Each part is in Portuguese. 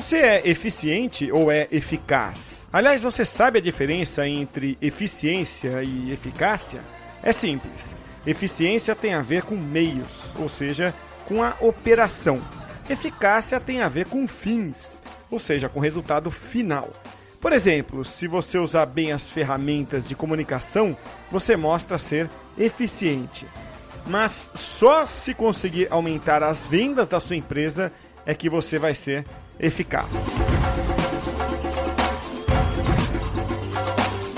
Você é eficiente ou é eficaz? Aliás, você sabe a diferença entre eficiência e eficácia? É simples. Eficiência tem a ver com meios, ou seja, com a operação. Eficácia tem a ver com fins, ou seja, com resultado final. Por exemplo, se você usar bem as ferramentas de comunicação, você mostra ser eficiente. Mas só se conseguir aumentar as vendas da sua empresa é que você vai ser eficaz.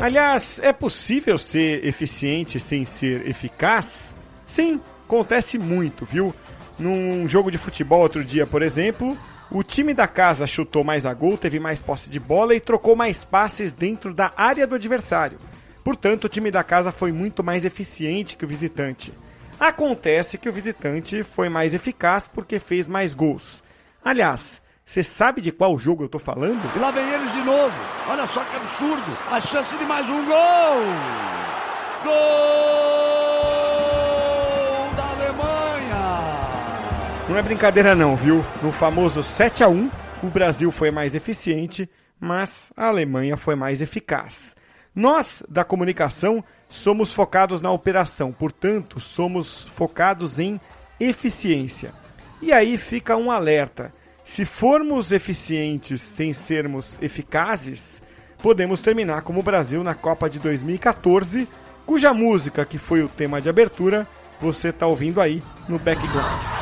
Aliás, é possível ser eficiente sem ser eficaz? Sim, acontece muito, viu? Num jogo de futebol outro dia, por exemplo, o time da casa chutou mais a gol, teve mais posse de bola e trocou mais passes dentro da área do adversário. Portanto, o time da casa foi muito mais eficiente que o visitante. Acontece que o visitante foi mais eficaz porque fez mais gols. Aliás, você sabe de qual jogo eu tô falando? E lá vem eles de novo. Olha só que absurdo. A chance de mais um gol. Gol! Não é brincadeira não, viu? No famoso 7 a 1, o Brasil foi mais eficiente, mas a Alemanha foi mais eficaz. Nós, da comunicação, somos focados na operação, portanto, somos focados em eficiência. E aí fica um alerta: se formos eficientes sem sermos eficazes, podemos terminar como o Brasil na Copa de 2014, cuja música, que foi o tema de abertura, você está ouvindo aí no background.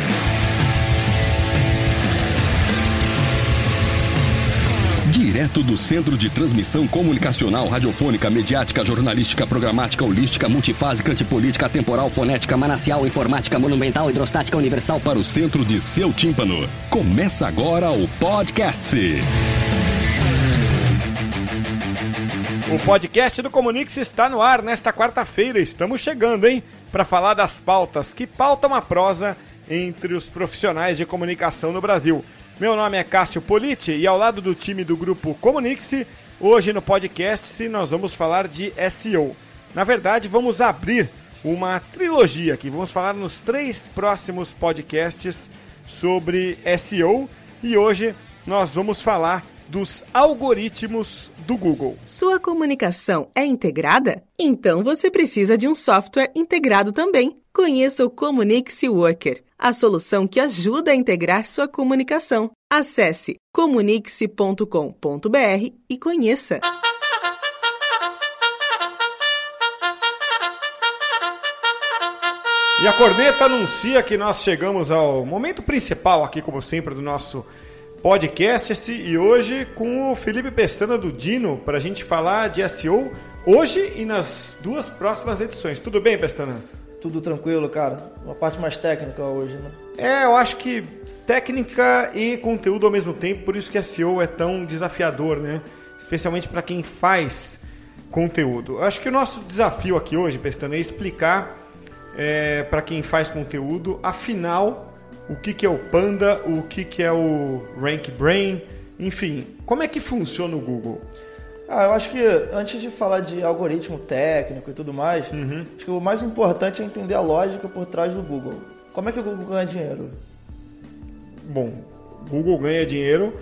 Direto do Centro de Transmissão Comunicacional, Radiofônica, Mediática, Jornalística, Programática, Holística, Multifásica, Antipolítica, Temporal, Fonética, Manacial, Informática, Monumental, Hidrostática, Universal para o centro de seu tímpano. Começa agora o podcast. O podcast do Comunix está no ar nesta quarta-feira. Estamos chegando, hein? Para falar das pautas que pautam a prosa entre os profissionais de comunicação no Brasil. Meu nome é Cássio Politi e ao lado do time do grupo Comunix, hoje no podcast nós vamos falar de SEO. Na verdade, vamos abrir uma trilogia aqui. Vamos falar nos três próximos podcasts sobre SEO e hoje nós vamos falar dos algoritmos do Google. Sua comunicação é integrada? Então você precisa de um software integrado também. Conheça o Comunix Worker, a solução que ajuda a integrar sua comunicação. Acesse comunix.com.br e conheça. E a corneta anuncia que nós chegamos ao momento principal aqui, como sempre, do nosso podcast e hoje com o Felipe Pestana do Dino para a gente falar de SEO hoje e nas duas próximas edições. Tudo bem, Pestana? Tudo tranquilo, cara. Uma parte mais técnica hoje, né? É, eu acho que técnica e conteúdo ao mesmo tempo, por isso que SEO é tão desafiador, né? Especialmente para quem faz conteúdo. Eu acho que o nosso desafio aqui hoje, Pestana, é explicar é, para quem faz conteúdo, afinal o que, que é o Panda, o que, que é o Rank Brain, enfim, como é que funciona o Google? Ah, eu acho que antes de falar de algoritmo técnico e tudo mais, uhum. acho que o mais importante é entender a lógica por trás do Google. Como é que o Google ganha dinheiro? Bom, o Google ganha dinheiro,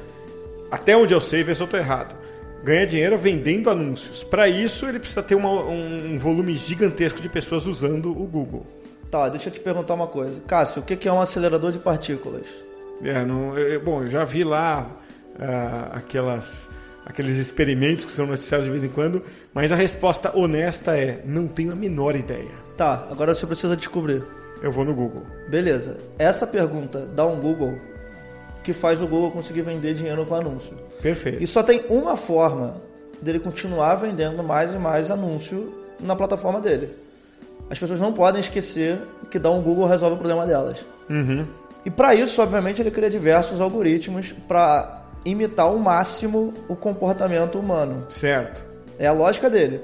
até onde eu sei, ver se eu estou errado. Ganha dinheiro vendendo anúncios. Para isso, ele precisa ter uma, um volume gigantesco de pessoas usando o Google. Tá, deixa eu te perguntar uma coisa. Cássio, o que é um acelerador de partículas? É, não, eu, bom, eu já vi lá uh, aquelas, aqueles experimentos que são noticiados de vez em quando, mas a resposta honesta é: não tenho a menor ideia. Tá, agora você precisa descobrir. Eu vou no Google. Beleza. Essa pergunta dá um Google que faz o Google conseguir vender dinheiro com anúncio. Perfeito. E só tem uma forma dele continuar vendendo mais e mais anúncio na plataforma dele as pessoas não podem esquecer que dar um Google resolve o problema delas. Uhum. E para isso, obviamente, ele cria diversos algoritmos para imitar ao máximo o comportamento humano. Certo. É a lógica dele.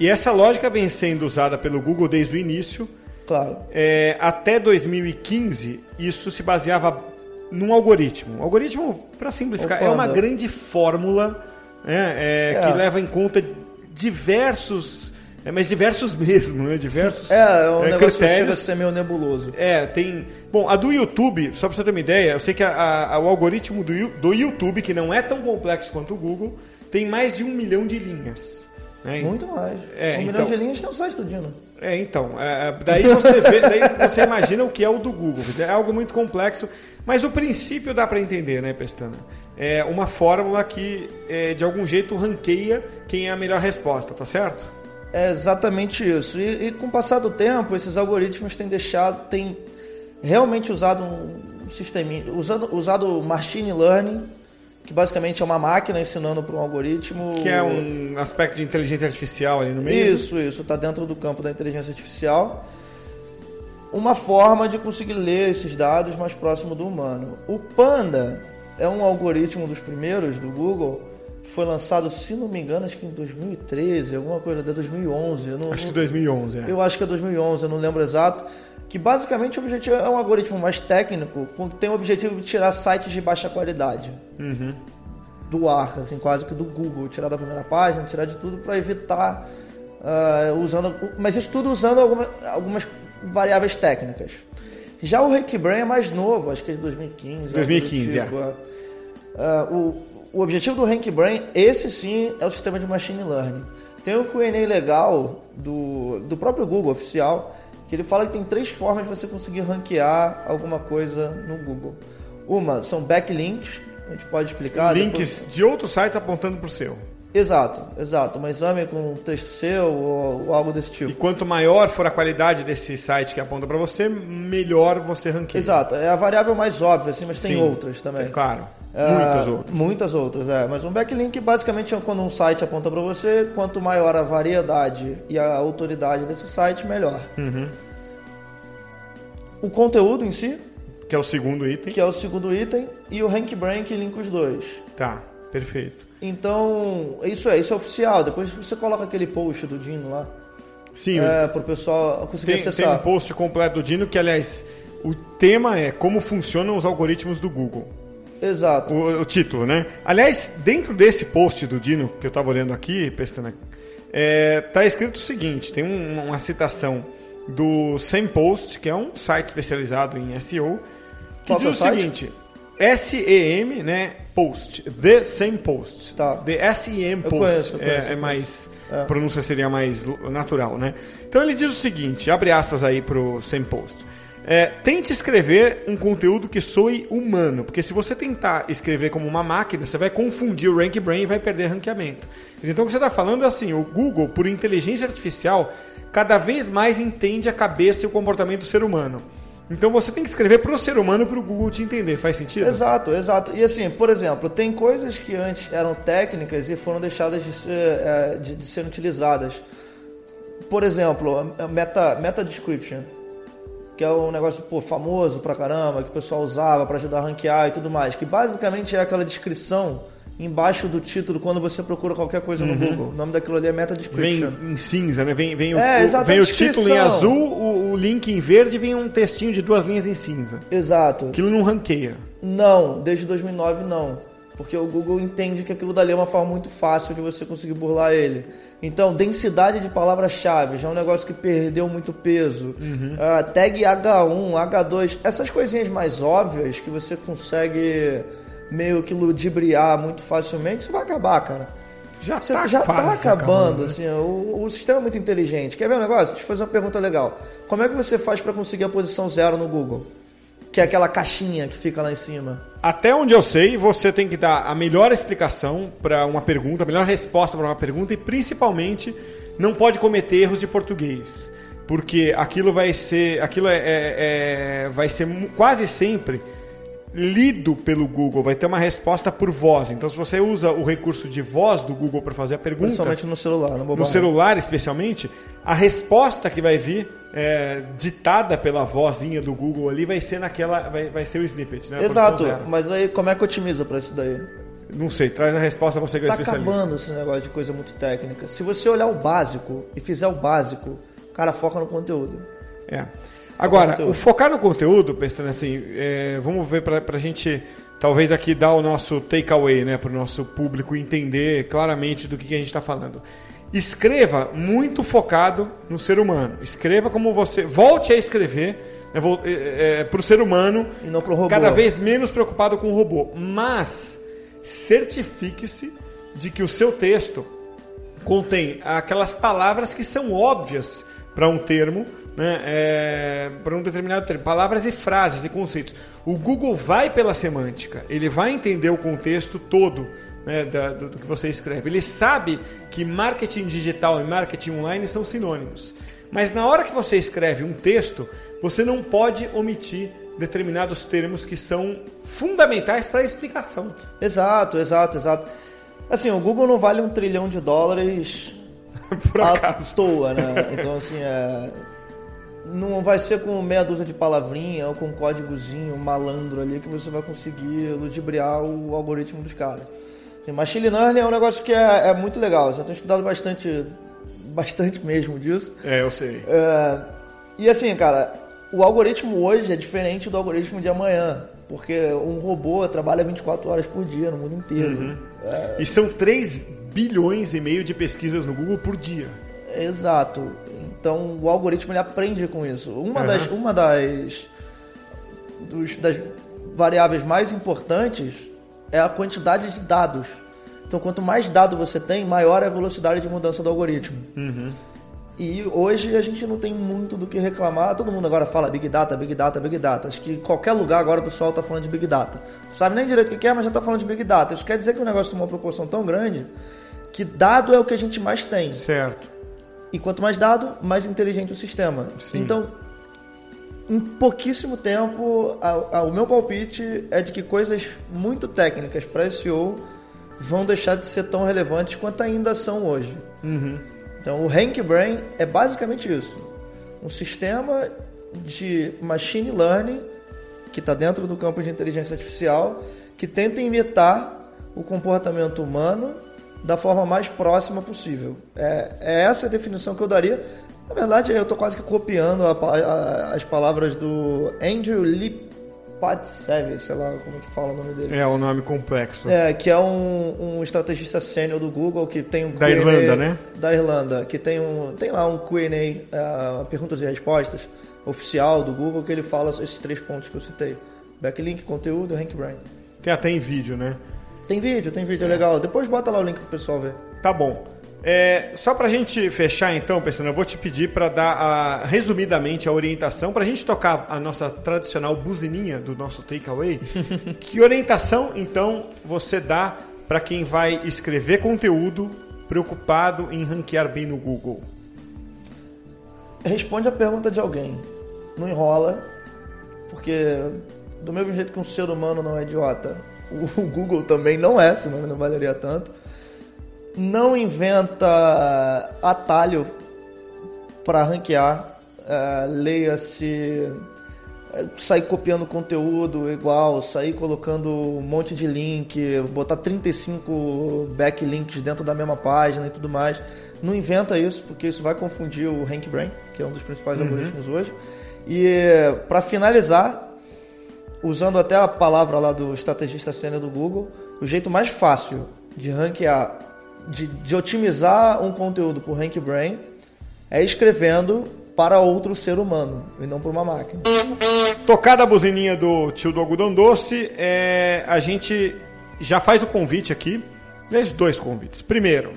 E essa lógica vem sendo usada pelo Google desde o início. Claro. É, até 2015, isso se baseava num algoritmo. O algoritmo, para simplificar, é uma Panda. grande fórmula né, é, É. que leva em conta diversos, é, mas diversos mesmo, né, diversos É, é um é, negócio que chega a critérios. ser meio nebuloso. É, tem. Bom, a do YouTube, só pra você ter uma ideia, eu sei que a- a- o algoritmo do, do YouTube, que não é tão complexo quanto o Google, tem mais de um milhão de linhas. né? Muito mais. É, um então- milhão de linhas tem um site. É, então, é, daí você vê, daí você imagina o que é o do Google. É algo muito complexo, mas o princípio dá para entender, né, Pestana? É uma fórmula que é, de algum jeito ranqueia quem é a melhor resposta, tá certo? É exatamente isso. E, e com o passar do tempo, esses algoritmos têm deixado, têm realmente usado um sistema, usando, usado machine learning, que basicamente é uma máquina ensinando para um algoritmo. Que é um aspecto de inteligência artificial ali no meio. Isso, isso, está dentro do campo da inteligência artificial. Uma forma de conseguir ler esses dados mais próximo do humano. O Panda é um algoritmo dos primeiros do Google que foi lançado, se não me engano, acho que em 2013, alguma coisa de 2011. Eu não, Acho que 2011, é. eu acho que é 2011, eu não lembro exato. Que basicamente o objetivo é um algoritmo mais técnico, que tem o objetivo de tirar sites de baixa qualidade do ar, assim, quase que do Google, tirar da primeira página, tirar de tudo para evitar ah, usando, mas isso tudo usando alguma- algumas variáveis técnicas. Já o Brain é mais novo, acho que é de 2015. 2015, algo do tipo, é. Ah, o, o objetivo do Brain, esse sim, é o sistema de machine learning. Tem um Q&A legal do, do próprio Google oficial, que ele fala que tem três formas de você conseguir ranquear alguma coisa no Google. Uma são backlinks, a gente pode explicar. Links depois- de outros sites apontando pro seu. Exato, exato. Um exame com um texto seu ou, ou algo desse E tipo. quanto maior for a qualidade desse site que aponta para você, melhor você ranqueia. Exato, é a variável mais óbvia, assim, mas tem Sim. outras também. É claro. Ah, Muitas outras. Muitas outras, é. Mas um backlink basicamente é quando um site aponta para você, quanto maior a variedade e a autoridade desse site, melhor. Uhum. O conteúdo em si, Que é o segundo item. que é o segundo item, e o rank brain que linka os dois. Tá, perfeito. Então, isso é, isso é oficial. Depois você coloca aquele post do Dino lá, Sim, o- é, pro pessoal conseguir tem, tem acessar. um post completo do Dino que, aliás, o tema é como funcionam os algoritmos do Google. Exato. O, o título, né? Aliás, dentro desse post do Dino, que eu estava olhando aqui, Pestana, é, tá escrito o seguinte: tem um- uma citação do SEMpost, que é um site especializado em SEO, que Qual diz é o o site? seguinte: SEM, né? Post, The Same Post. Tá. The SEM Eu Post conheço, eu é- conheço, é, eu mais É. a pronúncia seria mais natural, né? Então ele diz o seguinte, abre aspas aí pro Same Post. É, tente escrever um conteúdo que soe humano, porque se você tentar escrever como uma máquina, você vai confundir o Rank Brain e vai perder ranqueamento. Então o que você está falando é assim, o Google, por inteligência artificial, cada vez mais entende a cabeça e o comportamento do ser humano. Então você tem que escrever pro ser humano para o Google te entender. Faz sentido? Exato, exato. E assim, por exemplo, tem coisas que antes eram técnicas e foram deixadas de, ser, é, de, de serem utilizadas. Por exemplo, meta, meta description, que é um negócio pô, famoso pra caramba, que o pessoal usava para ajudar a ranquear e tudo mais, que basicamente é aquela descrição embaixo do título quando você procura qualquer coisa no Google. O nome daquilo ali é meta Vem description. em cinza, né? Vem, vem, o, É, exato, vem o título em azul, o, o link em verde e vem um textinho de duas linhas em cinza. Exato. Aquilo não ranqueia. Não, desde 2009 não. Porque o Google entende que aquilo dali é uma forma muito fácil de você conseguir burlar ele. Então, densidade de palavras-chave já é um negócio que perdeu muito peso. Ah, tag H1, H2, essas coisinhas mais óbvias que você consegue meio que ludibriar muito facilmente, isso vai acabar, cara. Já Você tá já tá quase acabando, né? assim, o, o sistema é muito inteligente. Quer ver um negócio? Deixa eu fazer uma pergunta legal. Como é que você faz para conseguir a posição zero no Google? Que é aquela caixinha que fica lá em cima. Até onde eu sei, você tem que dar a melhor explicação para uma pergunta, a melhor resposta para uma pergunta e principalmente não pode cometer erros de português, porque aquilo vai ser, aquilo é, é- é- vai ser quase sempre lido pelo Google, vai ter uma resposta por voz. Então, se você usa o recurso de voz do Google para fazer a pergunta, Principalmente no celular, no no celular especialmente, a resposta que vai vir é, ditada pela vozinha do Google ali vai ser naquela, vai, vai ser o snippet, né? A Exato, mas aí como é que otimiza pra isso daí? Não sei, traz a resposta você que é Tá especialista. acabando esse negócio de coisa muito técnica. Se você olhar o básico e fizer o básico, o cara foca no conteúdo. É. Agora, conteúdo. o focar no conteúdo, pensando assim, é, vamos ver pra, pra gente talvez aqui dar o nosso takeaway, né, pro nosso público entender claramente do que, que a gente está falando. Escreva muito focado no ser humano. Escreva como você. Volte a escrever né, é, é, pro ser humano E não pro robô. cada vez menos preocupado com o robô. Mas certifique-se de que o seu texto contém aquelas palavras que são óbvias para um termo, né, para um determinado termo, palavras e frases e conceitos. O Google vai pela semântica, ele vai entender o contexto todo né, da- do, do que você escreve. Ele sabe que marketing digital e marketing online são sinônimos. Mas na hora que você escreve um texto, você não pode omitir determinados termos que são fundamentais para a explicação. Exato, exato, exato. Assim, o Google não vale um trilhão de dólares Por à acaso. toa, né? Então, assim, é... não vai ser com meia dúzia de palavrinha ou com um códigozinho malandro ali que você vai conseguir ludibriar o algoritmo dos caras. Assim, machine learning é um negócio que é, é muito legal. Eu tenho estudado bastante, bastante mesmo disso. É, eu sei. É, e assim, cara, o algoritmo hoje é diferente do algoritmo de amanhã. Porque um robô trabalha 24 horas por dia no mundo inteiro. É, E são 3 bilhões e meio de pesquisas no Google por dia. exato. Então o algoritmo ele aprende com isso. Uma Uhum. das, uma das, dos- das variáveis mais importantes é a quantidade de dados. Então quanto mais dado você tem, maior é a velocidade de mudança do algoritmo. E hoje a gente não tem muito do que reclamar. Todo mundo agora fala Big Data, Big Data, Big Data. Acho que em qualquer lugar agora o pessoal está falando de Big Data. Não sabe nem direito o que é, mas já está falando de Big Data. Isso quer dizer que o negócio tomou uma proporção tão grande que dado é o que a gente mais tem. Certo. E quanto mais dado, mais inteligente o sistema. Sim. Então, em pouquíssimo tempo, a- a- o meu palpite é de que coisas muito técnicas para SEO vão deixar de ser tão relevantes quanto ainda são hoje. Então, o Hank Brain é basicamente isso: um sistema de machine learning que está dentro do campo de inteligência artificial que tenta imitar o comportamento humano da forma mais próxima possível. É, é essa a definição que eu daria. Na verdade, eu estou quase que copiando a a- as palavras do Andrew Lipatsev, sei lá como que fala o nome dele. É o nome complexo. É, que é um, um estrategista sênior do Google que tem um Da Q&A Irlanda, né? Da Irlanda, que tem um tem lá um Q&A, uh, perguntas e respostas oficial do Google que ele fala esses três pontos que eu citei: backlink, conteúdo, e rank brain. Tem até em vídeo, né? Tem vídeo, tem vídeo, é legal. Depois bota lá o link pro pessoal ver. Tá bom. É, só pra gente fechar então, pessoal, eu vou te pedir para dar a- resumidamente a orientação, pra gente tocar a nossa tradicional buzininha do nosso takeaway. que orientação então você dá para quem vai escrever conteúdo preocupado em ranquear bem no Google? Responde a pergunta de alguém. Não enrola, porque do mesmo jeito que um ser humano não é idiota, o o Google também não é, senão ele não valeria tanto. Não inventa atalho para ranquear. eh, Leia-se eh, sair copiando conteúdo igual, sair colocando um monte de link, botar 35 backlinks dentro da mesma página e tudo mais. Não inventa isso, porque isso vai confundir o Rank Brain, que é um dos principais algoritmos hoje. E para finalizar, usando até a palavra lá do estrategista sênior do Google, o jeito mais fácil de ranquear, de, de otimizar um conteúdo por Rank Brain é escrevendo para outro ser humano e não para uma máquina. Tocada a buzininha do tio do algodão doce, é, a gente já faz o convite aqui. Aliás, dois convites. Primeiro,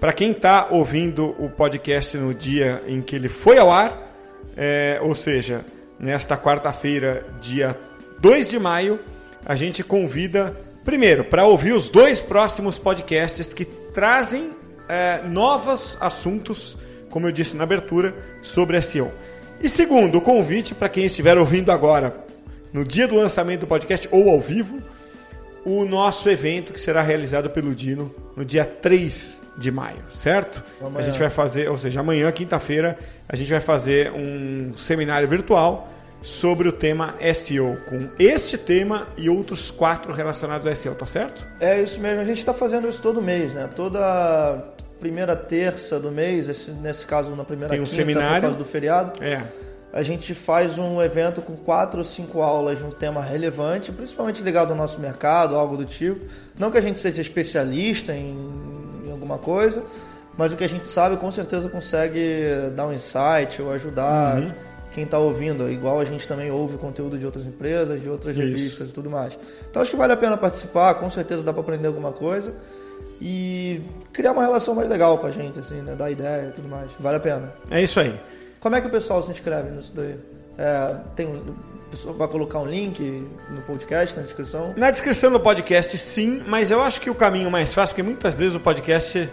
para quem está ouvindo o podcast no dia em que ele foi ao ar, é, ou seja, nesta quarta-feira, dia 2 de maio, a gente convida, primeiro, para ouvir os dois próximos podcasts que trazem é, novos assuntos, como eu disse na abertura, sobre SEO. E segundo, o convite para quem estiver ouvindo agora, no dia do lançamento do podcast ou ao vivo, o nosso evento que será realizado pelo Dino no dia 3 de maio, certo? Amanhã. A gente vai fazer, ou seja, amanhã, quinta-feira, a gente vai fazer um seminário virtual sobre o tema SEO, com este tema e outros quatro relacionados a SEO, tá certo? É isso mesmo, a gente está fazendo isso todo mês, né? Toda primeira terça do mês, esse, nesse caso na primeira Tem um quinta, seminário. por causa do feriado, É. a gente faz um evento com quatro ou cinco aulas de um tema relevante, principalmente ligado ao nosso mercado, algo do tipo. Não que a gente seja especialista em, em alguma coisa, mas o que a gente sabe com certeza consegue dar um insight ou ajudar Uhum. Quem está ouvindo. Igual a gente também ouve conteúdo de outras empresas, de outras Isso. revistas e tudo mais. Então acho que vale a pena participar, com certeza dá para aprender alguma coisa e criar uma relação mais legal com a gente, assim, né? Dar ideia e tudo mais. Vale a pena. É isso aí. Como é que o pessoal se inscreve nisso daí? É, tem um, vai colocar um link no podcast, na descrição? Na descrição do podcast, sim, mas eu acho que o caminho mais fácil, porque muitas vezes o podcast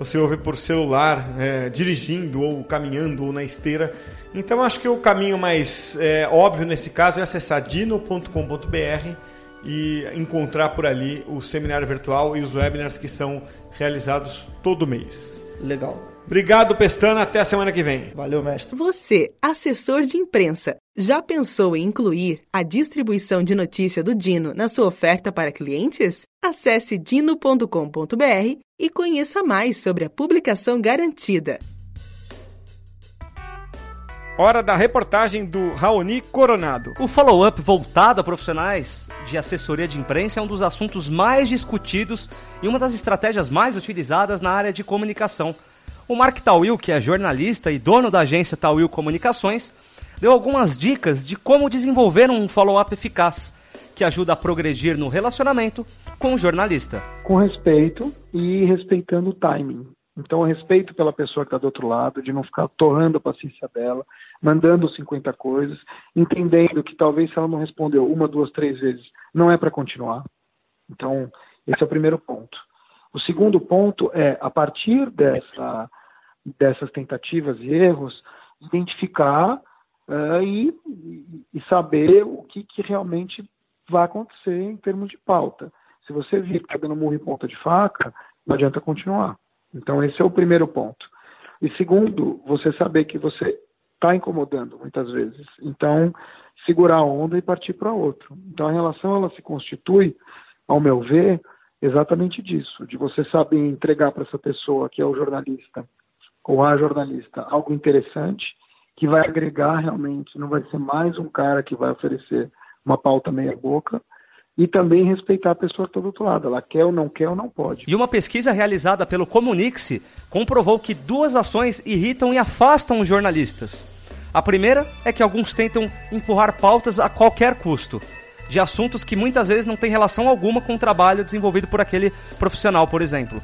você ouve por celular, é, dirigindo ou caminhando ou na esteira. Então acho que o caminho mais é, óbvio nesse caso é acessar dino.com.br e encontrar por ali o seminário virtual e os webinars que são realizados todo mês. Legal. Obrigado, Pestana. Até a semana que vem. Valeu, mestre. Você, assessor de imprensa, já pensou em incluir a distribuição de notícia do Dino na sua oferta para clientes? Acesse dino.com.br e conheça mais sobre a publicação garantida. Hora da reportagem do Raoni Coronado. O follow-up voltado a profissionais de assessoria de imprensa é um dos assuntos mais discutidos e uma das estratégias mais utilizadas na área de comunicação. O Mark Tawil, que é jornalista e dono da agência Tawil Comunicações, deu algumas dicas de como desenvolver um follow-up eficaz, que ajuda a progredir no relacionamento com o jornalista. com respeito e respeitando o timing. Então, respeito pela pessoa que está do outro lado, de não ficar torrando a paciência dela, mandando 50 coisas, entendendo que talvez se ela não respondeu uma, duas, três vezes, não é para continuar. Então, esse é o primeiro ponto. O segundo ponto é, a partir dessa, dessas tentativas e erros, identificar eh, e, e saber o que, que realmente vai acontecer em termos de pauta. Se você vir que está dando murro em ponta de faca, não adianta continuar. Então, esse é o primeiro ponto. E segundo, você saber que você está incomodando muitas vezes. Então, segurar a onda e partir para outro. Então, a relação ela se constitui, ao meu ver, exatamente disso, de você saber entregar para essa pessoa que é o jornalista ou a jornalista algo interessante que vai agregar realmente, não vai ser mais um cara que vai oferecer uma pauta meia boca e também respeitar a pessoa que está do outro lado. Ela quer ou não quer ou não pode. E uma pesquisa realizada pelo Comunique-se comprovou que duas ações irritam e afastam os jornalistas. A primeira é que alguns tentam empurrar pautas a qualquer custo, de assuntos que muitas vezes não têm relação alguma com o trabalho desenvolvido por aquele profissional, por exemplo.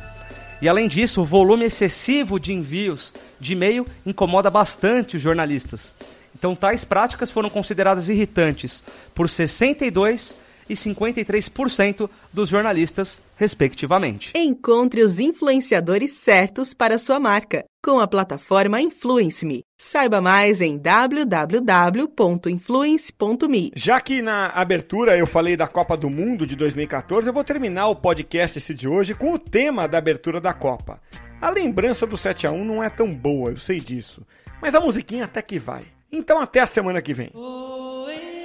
E além disso, o volume excessivo de envios de e-mail incomoda bastante os jornalistas. Então, tais práticas foram consideradas irritantes por 62 e 53% dos jornalistas, respectivamente. Encontre os influenciadores certos para sua marca com a plataforma Influence.me. Saiba mais em www.influence.me. Já que na abertura eu falei da Copa do Mundo de 2014, eu vou terminar o podcast esse de hoje com o tema da abertura da Copa. A lembrança do 7 a 1 não é tão boa, eu sei disso, mas a musiquinha até que vai. Então até a semana que vem. Oh, yeah.